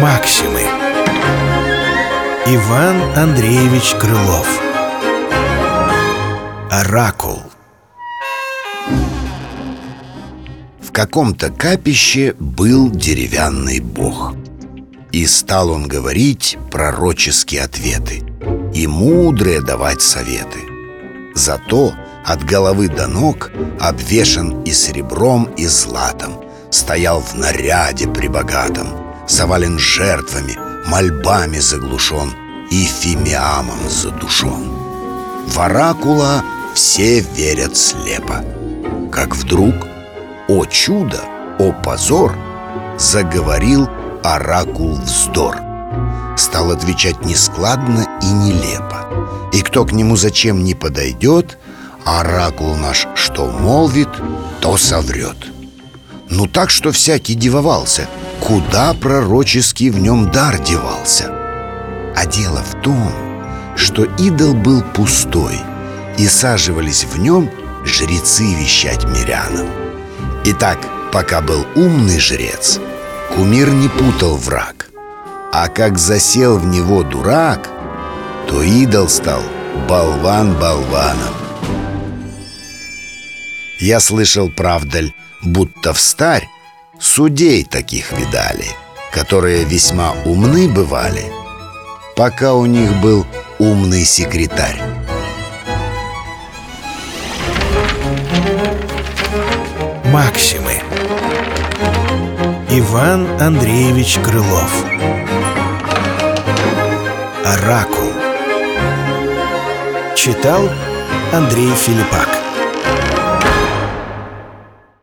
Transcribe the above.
Максимы. Иван Андреевич Крылов. Оракул. В каком-то капище был деревянный бог. И стал он говорить пророческие ответы. И мудрые давать советы. Зато от головы до ног обвешан и серебром, и златом Стоял в наряде прибогатом Завален жертвами, мольбами заглушен И фимиамом задушен. В оракула все верят слепо. Как вдруг, о чудо, о позор! Заговорил оракул вздор. Стал отвечать нескладно и нелепо. И кто к нему зачем не подойдет Оракул наш что молвит, то соврет. Ну так, что всякий дивовался Куда пророческий в нем дар девался. А дело в том, что идол был пустой И саживались в нем жрецы вещать мирянам. Итак, пока был умный жрец Кумир не путал враг. А как засел в него дурак То идол стал болван болваном я слышал, правдаль, будто в старь Судей таких видали Которые весьма умны бывали Пока у них был умный секретарь. Максимы. Иван Андреевич Крылов. Оракул. Читал Андрей Филиппак